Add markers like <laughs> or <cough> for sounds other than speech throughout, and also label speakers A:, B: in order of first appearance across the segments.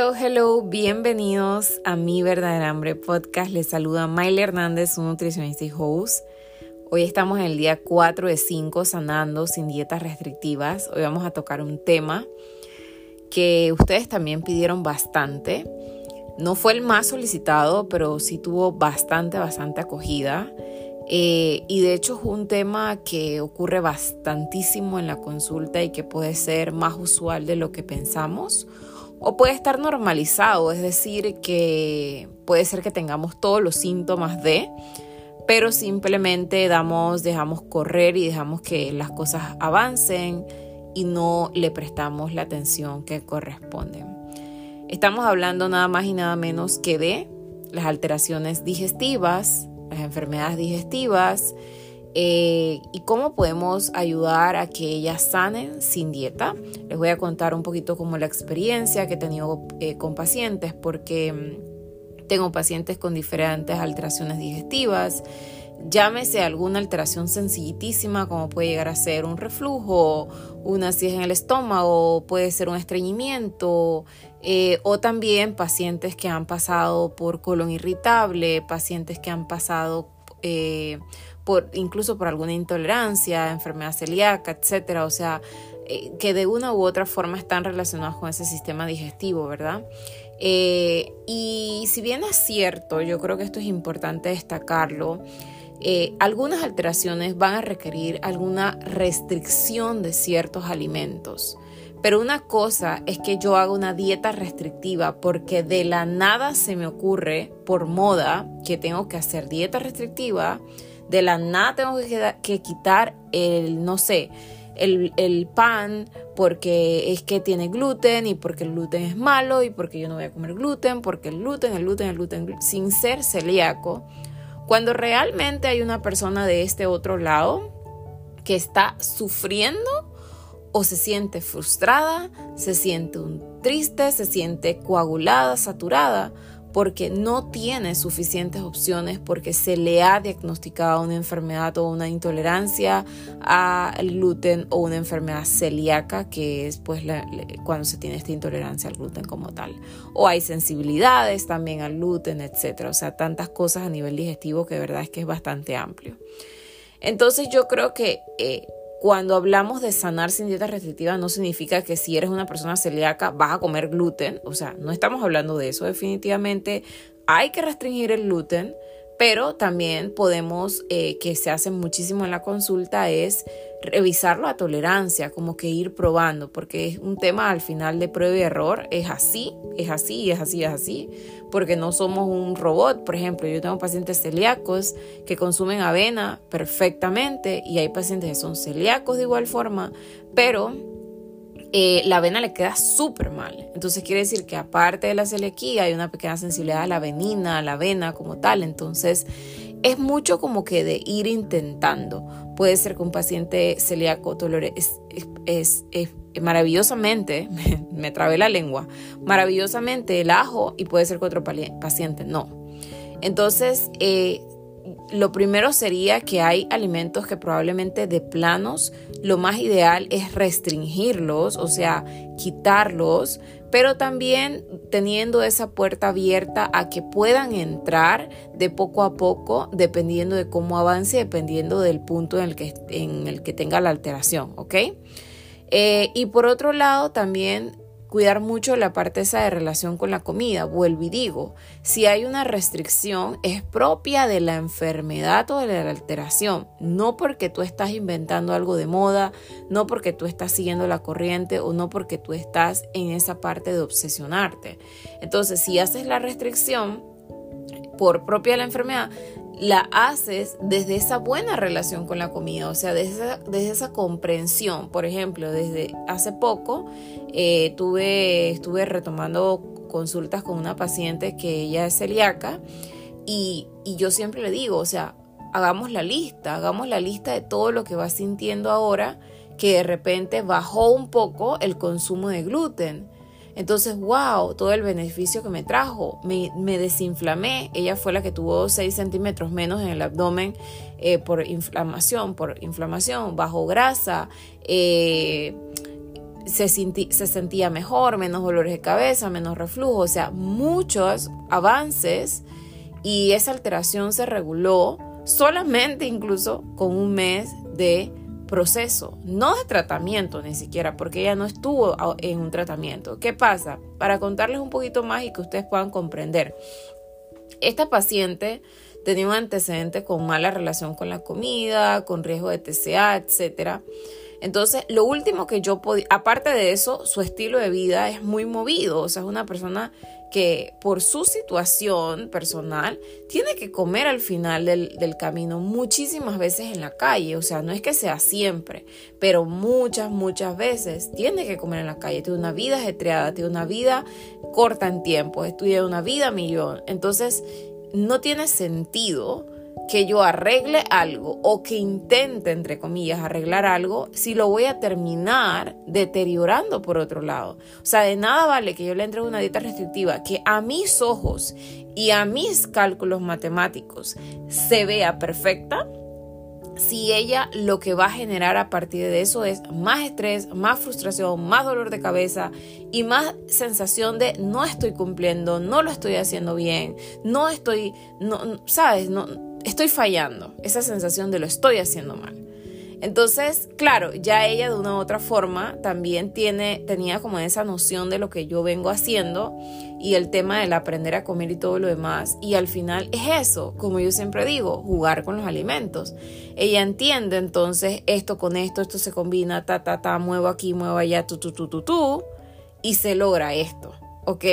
A: Hello, hello, bienvenidos a Mi Verdadera Hambre Podcast. Les saluda Miley Hernández, su nutricionista y host. Hoy estamos en el día 4 de 5 sanando sin dietas restrictivas. Hoy vamos a tocar un tema que ustedes también pidieron bastante. No fue el más solicitado, pero sí tuvo bastante, bastante acogida. Eh, y de hecho es un tema que ocurre bastantísimo en la consulta y que puede ser más usual de lo que pensamos o puede estar normalizado, es decir, que puede ser que tengamos todos los síntomas de, pero simplemente damos, dejamos correr y dejamos que las cosas avancen y no le prestamos la atención que corresponde. Estamos hablando nada más y nada menos que de las alteraciones digestivas, las enfermedades digestivas, eh, y cómo podemos ayudar a que ellas sanen sin dieta. Les voy a contar un poquito como la experiencia que he tenido eh, con pacientes porque mm, tengo pacientes con diferentes alteraciones digestivas. Llámese alguna alteración sencillitísima como puede llegar a ser un reflujo, una acidez en el estómago, puede ser un estreñimiento, eh, o también pacientes que han pasado por colon irritable, pacientes que han pasado incluso por alguna intolerancia, enfermedad celíaca, etcétera, o sea, eh, que de una u otra forma están relacionados con ese sistema digestivo, ¿verdad? Eh, y si bien es cierto, yo creo que esto es importante destacarlo, eh, algunas alteraciones van a requerir alguna restricción de ciertos alimentos. Pero una cosa es que yo haga una dieta restrictiva porque de la nada se me ocurre por moda que tengo que hacer dieta restrictiva de la nada tengo que, quitar el, no sé, el, pan porque es que tiene gluten y porque el gluten es malo y porque yo no voy a comer gluten, porque el gluten, el gluten, el gluten, sin ser celíaco, cuando realmente hay una persona de este otro lado que está sufriendo o se siente frustrada, se siente un triste, se siente coagulada, saturada, porque no tiene suficientes opciones porque se le ha diagnosticado una enfermedad o una intolerancia al gluten o una enfermedad celíaca que es pues cuando se tiene esta intolerancia al gluten como tal. O hay sensibilidades también al gluten etcétera. O sea tantas cosas a nivel digestivo que de verdad es que es bastante amplio. Entonces yo creo que eh, cuando hablamos de sanar sin dieta restrictiva, no significa que si eres una persona celíaca vas a comer gluten. O sea, no estamos hablando de eso. Definitivamente hay que restringir el gluten, pero también podemos, eh, que se hace muchísimo en la consulta, es revisar la tolerancia, como que ir probando, porque es un tema al final de prueba y error, es así, es así, es así, es así, porque no somos un robot. Por ejemplo, yo tengo pacientes celíacos que consumen avena perfectamente y hay pacientes que son celíacos de igual forma, pero eh, la avena le queda súper mal. Entonces quiere decir que aparte de la celiaquía hay una pequeña sensibilidad a la avenina, a la avena como tal. Entonces es mucho como que de ir intentando. Puede ser que un paciente celíaco tolere, es, maravillosamente, <laughs> me, trabé la lengua, maravillosamente el ajo y puede ser que otro paciente no. Entonces, eh, lo primero sería que hay alimentos que probablemente de planos lo más ideal es restringirlos, o sea, quitarlos, pero también teniendo esa puerta abierta a que puedan entrar de poco a poco, dependiendo de cómo avance, dependiendo del punto en el que, en el que tenga la alteración, ¿ok? Eh, y por otro lado, también cuidar mucho la parte esa de relación con la comida. Vuelvo y digo, si hay una restricción es propia de la enfermedad o de la alteración, no porque tú estás inventando algo de moda, no porque tú estás siguiendo la corriente o no porque tú estás en esa parte de obsesionarte. Entonces, si haces la restricción por propia de la enfermedad, la haces desde esa buena relación con la comida, o sea, desde esa, comprensión. Por ejemplo, desde hace poco eh, tuve, estuve retomando consultas con una paciente que ella es celíaca y, y yo siempre le digo, o sea, hagamos la lista, hagamos la lista de todo lo que va sintiendo ahora que de repente bajó un poco el consumo de gluten entonces, wow, todo el beneficio que me trajo. Me, desinflamé. Ella fue la que tuvo 6 centímetros menos en el abdomen eh, por inflamación, por inflamación, bajo grasa. Eh, se, se sentía mejor, menos dolores de cabeza, menos reflujo, o sea, muchos avances y esa alteración se reguló solamente incluso con un mes de proceso, no de tratamiento ni siquiera, porque ella no estuvo en un tratamiento. ¿Qué pasa? Para contarles un poquito más y que ustedes puedan comprender. Esta paciente tenía un antecedente con mala relación con la comida, con riesgo de TCA, etcétera. Entonces, lo último que yo podía, aparte de eso, su estilo de vida es muy movido, o sea, es una persona que por su situación personal tiene que comer al final del, del, camino muchísimas veces en la calle, o sea, no es que sea siempre, pero muchas, muchas veces tiene que comer en la calle, tiene una vida ajetreada, tiene una vida corta en tiempo, estudia una vida millón, entonces no tiene sentido que yo arregle algo o que intente, entre comillas, arreglar algo, si lo voy a terminar deteriorando por otro lado. O sea, de nada vale que yo le entregue una dieta restrictiva que a mis ojos y a mis cálculos matemáticos se vea perfecta, si ella lo que va a generar a partir de eso es más estrés, más frustración, más dolor de cabeza y más sensación de no estoy cumpliendo, no lo estoy haciendo bien, no estoy, no, sabes, no, estoy fallando, esa sensación de lo estoy haciendo mal. Entonces, claro, ya ella de una u otra forma también tiene, tenía como esa noción de lo que yo vengo haciendo y el tema del aprender a comer y todo lo demás. Y al final es eso, como yo siempre digo, jugar con los alimentos. Ella entiende entonces esto con esto, esto se combina, ta, ta, ta, muevo aquí, muevo allá, tu, tu, tu, tu, tu, y se logra esto, ¿ok?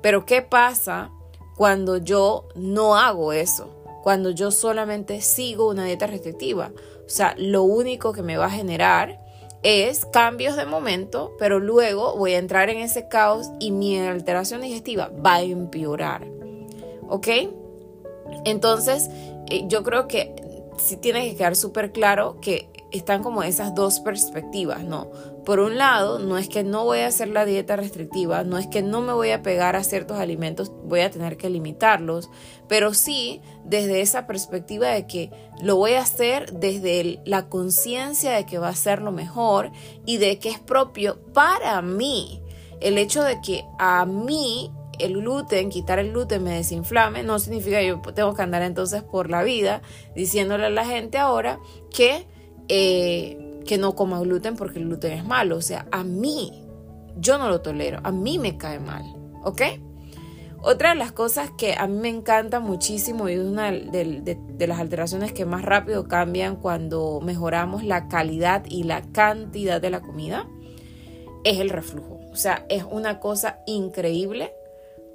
A: Pero ¿qué pasa cuando yo no hago eso? Cuando yo solamente sigo una dieta restrictiva. O sea, lo único que me va a generar es cambios de momento, pero luego voy a entrar en ese caos y mi alteración digestiva va a empeorar. ¿Ok? Entonces, eh, yo creo que sí tiene que quedar súper claro que están como esas dos perspectivas, ¿no? Por un lado, no es que no voy a hacer la dieta restrictiva, no es que no me voy a pegar a ciertos alimentos, voy a tener que limitarlos, pero sí desde esa perspectiva de que lo voy a hacer desde la conciencia de que va a ser lo mejor y de que es propio para mí. El hecho de que a mí el gluten, quitar el gluten me desinflame, no significa que yo tengo que andar entonces por la vida diciéndole a la gente ahora que eh, que no coma gluten porque el gluten es malo. O sea, a mí, yo no lo tolero, a mí me cae mal, ¿ok? Otra de las cosas que a mí me encanta muchísimo y es una de, las alteraciones que más rápido cambian cuando mejoramos la calidad y la cantidad de la comida es el reflujo. O sea, es una cosa increíble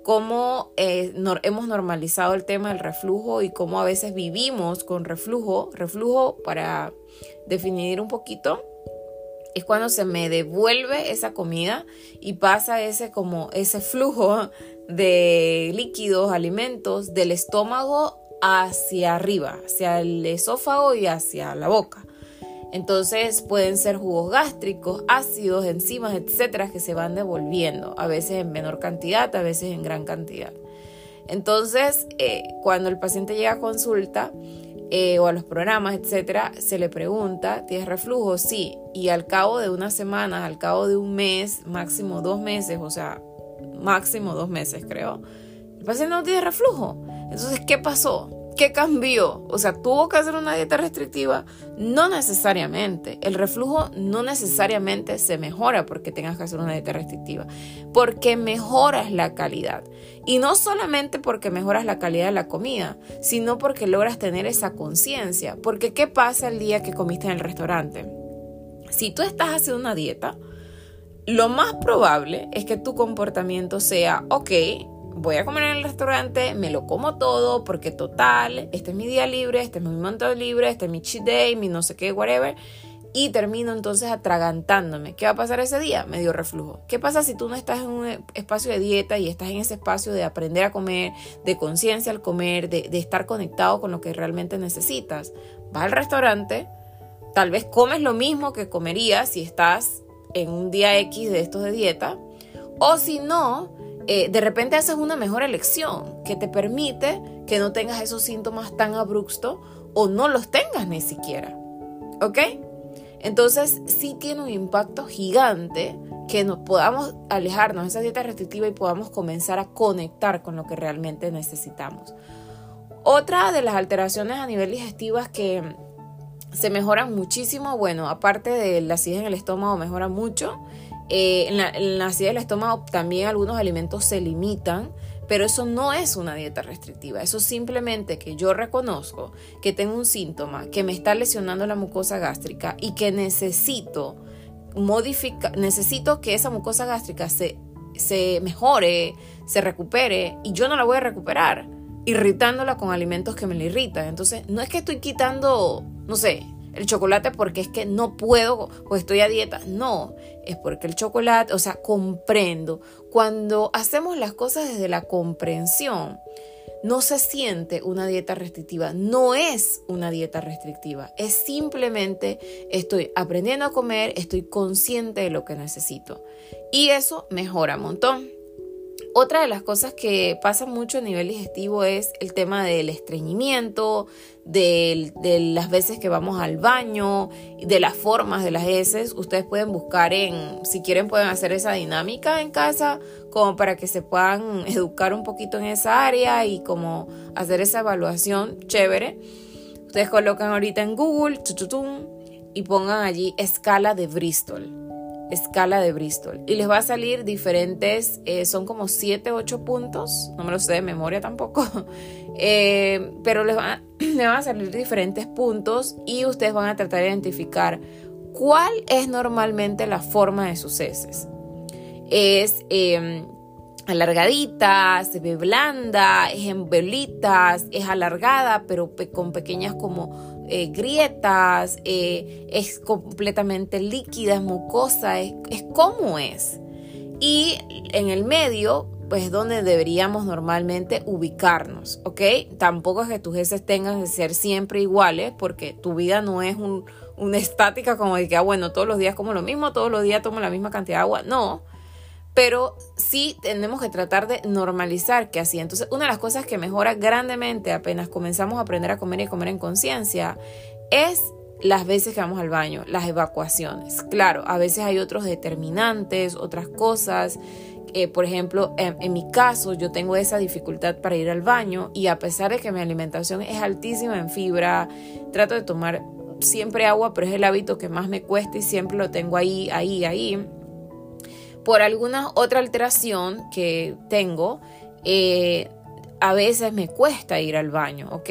A: cómo eh, hemos normalizado el tema del reflujo y cómo a veces vivimos con reflujo. Reflujo, para definir un poquito, es cuando se me devuelve esa comida y pasa ese como ese flujo de líquidos, alimentos del estómago hacia arriba, hacia el esófago y hacia la boca. Entonces pueden ser jugos gástricos, ácidos, enzimas, etcétera, que se van devolviendo, a veces en menor cantidad, a veces en gran cantidad. Entonces, eh, cuando el paciente llega a consulta eh, o a los programas, etcétera, se le pregunta: ¿tienes reflujo? Sí. Y al cabo de unas semanas, al cabo de un mes, máximo dos meses, o sea, máximo dos meses, creo, el paciente no tiene reflujo. Entonces, ¿qué pasó? ¿Qué cambió? O sea, ¿tuvo que hacer una dieta restrictiva? No necesariamente. El reflujo no necesariamente se mejora porque tengas que hacer una dieta restrictiva, porque mejoras la calidad. Y no solamente porque mejoras la calidad de la comida, sino porque logras tener esa conciencia. Porque ¿qué pasa el día que comiste en el restaurante? Si tú estás haciendo una dieta, lo más probable es que tu comportamiento sea, ok, voy a comer en el restaurante, me lo como todo, porque total, este es mi día libre, este es mi momento libre, este es mi cheat day, mi no sé qué, whatever. Y termino entonces atragantándome. ¿Qué va a pasar ese día? Me dio reflujo. ¿Qué pasa si tú no estás en un espacio de dieta y estás en ese espacio de aprender a comer, de conciencia al comer, de, estar conectado con lo que realmente necesitas? Vas al restaurante, tal vez comes lo mismo que comerías si estás en un día X de estos de dieta. O si no, eh, de repente haces una mejor elección que te permite que no tengas esos síntomas tan abruptos o no los tengas ni siquiera. ¿Ok? Entonces sí tiene un impacto gigante que nos podamos alejarnos de esa dieta restrictiva y podamos comenzar a conectar con lo que realmente necesitamos. Otra de las alteraciones a nivel digestivo es que se mejoran muchísimo, bueno, aparte de la acidez en el estómago mejora mucho, eh, en, la, en la acidez del estómago también algunos alimentos se limitan, pero eso no es una dieta restrictiva, eso simplemente que yo reconozco que tengo un síntoma que me está lesionando la mucosa gástrica y que necesito modificar, necesito que esa mucosa gástrica se, se mejore, se recupere y yo no la voy a recuperar irritándola con alimentos que me la irritan. Entonces, no es que estoy quitando, no sé, el chocolate porque es que no puedo o estoy a dieta. No, es porque el chocolate, o sea, comprendo. Cuando hacemos las cosas desde la comprensión, no se siente una dieta restrictiva, no es una dieta restrictiva, es simplemente estoy aprendiendo a comer, estoy consciente de lo que necesito. Y eso mejora un montón. Otra de las cosas que pasa mucho a nivel digestivo es el tema del estreñimiento, de, las veces que vamos al baño, de las formas de las heces. Ustedes pueden buscar en, si quieren pueden hacer esa dinámica en casa, como para que se puedan <laughs> educar un poquito en esa área y como hacer esa evaluación chévere. Ustedes colocan ahorita en Google y pongan allí escala de Bristol escala de Bristol. Y les va a salir diferentes, eh, son como 7, 8 puntos, no me lo sé de memoria tampoco, <laughs> eh, pero les, va, <clears throat> van a salir diferentes puntos y ustedes van a tratar de identificar cuál es normalmente la forma de sus heces. Es em, alargadita, se ve blanda, es en velitas, es alargada, pero con pequeñas como eh, grietas, eh, es completamente líquida, es mucosa, es, es como es. Y en el medio, pues donde deberíamos normalmente ubicarnos, ¿ok? Tampoco es que tus heces tengan que ser siempre iguales, porque tu vida no es una estática como de que, ah, bueno, todos los días como lo mismo, todos los días tomo la misma cantidad de agua. No, pero sí tenemos que tratar de normalizar que así. Entonces, una de las cosas que mejora grandemente apenas comenzamos a aprender a comer y comer en conciencia es las veces que vamos al baño, las evacuaciones. Claro, a veces hay otros determinantes, otras cosas. Eh, por ejemplo, en, en, mi caso, yo tengo esa dificultad para ir al baño y a pesar de que mi alimentación es altísima en fibra, trato de tomar siempre agua, pero es el hábito que más me cuesta y siempre lo tengo ahí, ahí, ahí por alguna otra alteración que tengo, eh, a veces me cuesta ir al baño, ¿ok?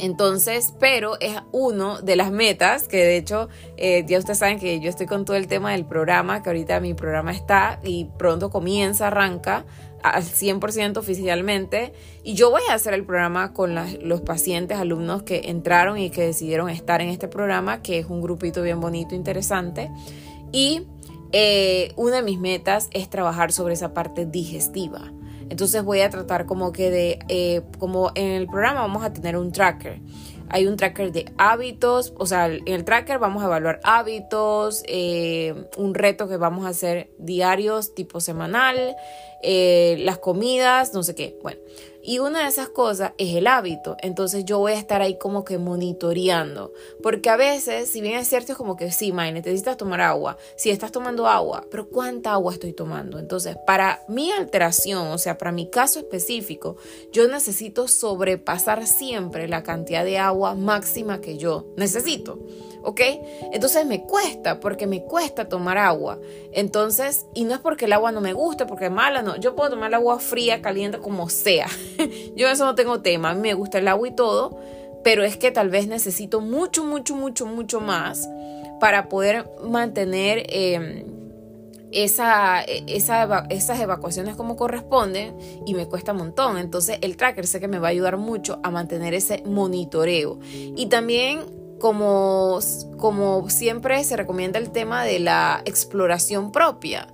A: Entonces, pero es uno de las metas que de hecho eh, ya ustedes saben que yo estoy con todo el tema del programa, que ahorita mi programa está y pronto comienza, arranca al 100% oficialmente y yo voy a hacer el programa con los pacientes, alumnos que entraron y que decidieron estar en este programa, que es un grupito bien bonito, interesante. Y eh, una de mis metas es trabajar sobre esa parte digestiva. Entonces voy a tratar como que de, eh, como en el programa vamos a tener un tracker. Hay un tracker de hábitos, o sea, en el tracker vamos a evaluar hábitos, eh, un reto que vamos a hacer diarios, tipo semanal, las comidas, no sé qué. Bueno, y una de esas cosas es el hábito. Entonces yo voy a estar ahí como que monitoreando. Porque a veces, si bien es cierto, es como que sí, May, necesitas tomar agua. Si estás tomando agua, pero ¿cuánta agua estoy tomando? Entonces, para mi alteración, o sea, para mi caso específico, yo necesito sobrepasar siempre la cantidad de agua máxima que yo necesito. ¿Ok? Entonces me cuesta, porque me cuesta tomar agua. Entonces, y no es porque el agua no me guste, porque es mala, no. Yo puedo tomar agua fría, caliente, como sea. <laughs> yo eso no tengo tema. A mí me gusta el agua y todo, pero es que tal vez necesito mucho, mucho, mucho, mucho más para poder mantener em, esa, esa, esas evacuaciones como corresponden y me cuesta un montón. Entonces el tracker sé que me va a ayudar mucho a mantener ese monitoreo. Y también como, como siempre se recomienda el tema de la exploración propia,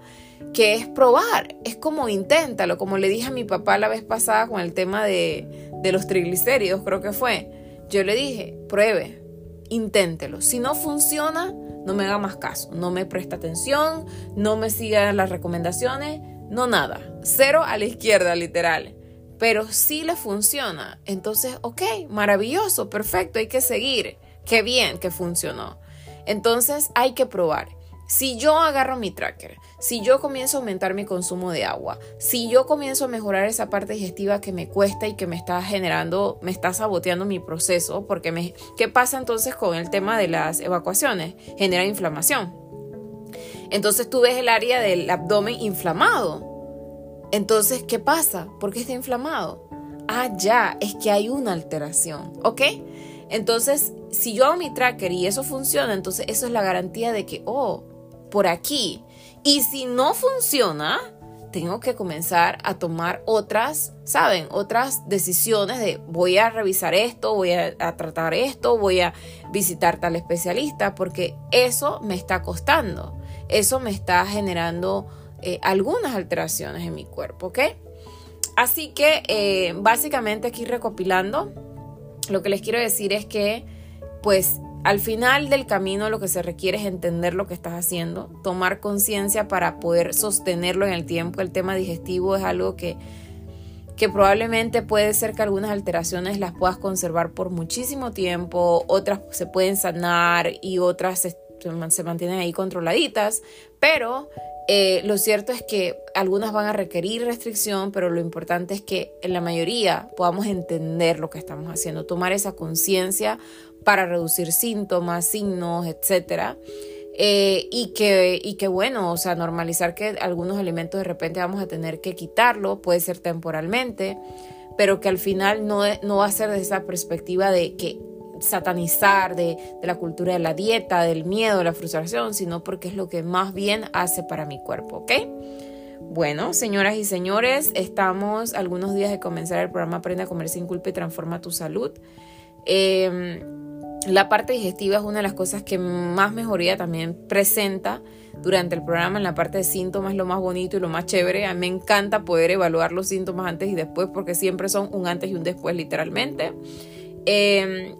A: que es probar, es como inténtalo, como le dije a mi papá la vez pasada con el tema de, de los triglicéridos, creo que fue. Yo le dije, pruebe, inténtelo. Si no funciona, no me haga más caso, no me presta atención, no me siga las recomendaciones, no nada. Cero a la izquierda, literal. Pero si le funciona, entonces, ok, maravilloso, perfecto, hay que seguir. Qué bien que funcionó. Entonces hay que probar. Si yo agarro mi tracker, si yo comienzo a aumentar mi consumo de agua, si yo comienzo a mejorar esa parte digestiva que me cuesta y que me está generando, me está saboteando mi proceso, porque me, ¿qué pasa entonces con el tema de las evacuaciones? Genera inflamación. Entonces tú ves el área del abdomen inflamado. Entonces, ¿qué pasa? ¿Por qué está inflamado? Ah, ya, es que hay una alteración, ¿ok? Entonces, si yo hago mi tracker y eso funciona, entonces eso es la garantía de que, oh, por aquí. Y si no funciona, tengo que comenzar a tomar otras, ¿saben? Otras decisiones de voy a revisar esto, voy a, tratar esto, voy a visitar tal especialista, porque eso me está costando, eso me está generando eh, algunas alteraciones en mi cuerpo, ¿ok? Así que eh, básicamente aquí recopilando, lo que les quiero decir es que, pues, al final del camino lo que se requiere es entender lo que estás haciendo, tomar conciencia para poder sostenerlo en el tiempo. El tema digestivo es algo que, que probablemente puede ser que algunas alteraciones las puedas conservar por muchísimo tiempo, otras se pueden sanar y otras se, se mantienen ahí controladitas, pero eh, lo cierto es que algunas van a requerir restricción, pero lo importante es que en la mayoría podamos entender lo que estamos haciendo, tomar esa conciencia para reducir síntomas, signos, etcétera. Eh, y, que, y que bueno, o sea, normalizar que algunos alimentos de repente vamos a tener que quitarlo, puede ser temporalmente, pero que al final no, no va a ser desde esa perspectiva de que satanizar de, la cultura de la dieta, del miedo, de la frustración, sino porque es lo que más bien hace para mi cuerpo, ¿ok? Bueno, señoras y señores, estamos algunos días de comenzar el programa Aprende a comer sin culpa y transforma tu salud. Em, la parte digestiva es una de las cosas que más mejoría también presenta durante el programa. En la parte de síntomas lo más bonito y lo más chévere. A mí me encanta poder evaluar los síntomas antes y después porque siempre son un antes y un después literalmente. Eh,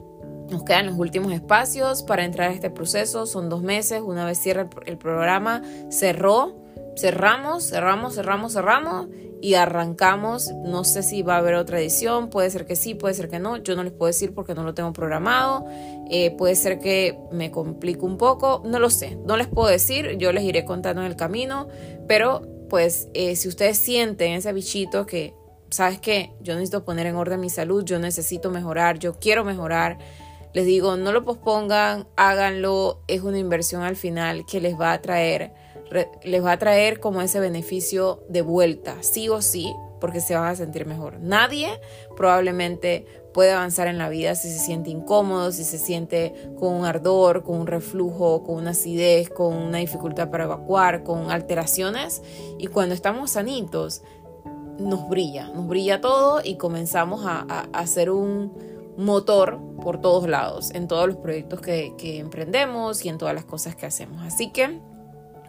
A: nos quedan los últimos espacios para entrar a este proceso. Son dos meses. Una vez cierra el, programa, cerró. Cerramos, cerramos, cerramos, cerramos y arrancamos. No sé si va a haber otra edición. Puede ser que sí, puede ser que no. Yo no les puedo decir porque no lo tengo programado. Eh, puede ser que me complique un poco. No lo sé. No les puedo decir. Yo les iré contando en el camino. Pero pues eh, si ustedes sienten ese bichito que, ¿sabes qué? Yo necesito poner en orden mi salud. Yo necesito mejorar. Yo quiero mejorar les digo, no lo pospongan, háganlo, es una inversión al final que les va a traer, les va a traer como ese beneficio de vuelta, sí o sí, porque se van a sentir mejor. Nadie probablemente puede avanzar en la vida si se siente incómodo, si se siente con un ardor, con un reflujo, con una acidez, con una dificultad para evacuar, con alteraciones. Y cuando estamos sanitos, nos brilla, nos brilla todo y comenzamos a, a hacer un, motor por todos lados, en todos los proyectos que, emprendemos y en todas las cosas que hacemos. Así que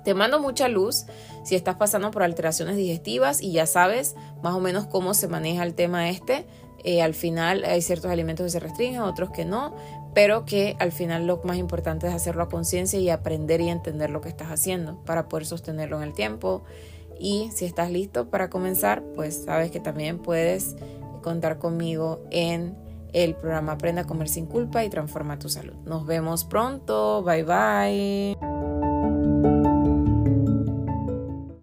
A: te mando mucha luz si estás pasando por alteraciones digestivas y ya sabes más o menos cómo se maneja el tema este. Eh, al final hay ciertos alimentos que se restringen, otros que no, pero que al final lo más importante es hacerlo a conciencia y aprender y entender lo que estás haciendo para poder sostenerlo en el tiempo. Y si estás listo para comenzar, pues sabes que también puedes contar conmigo en el programa Aprenda a comer sin culpa y transforma tu salud. Nos vemos pronto. Bye bye.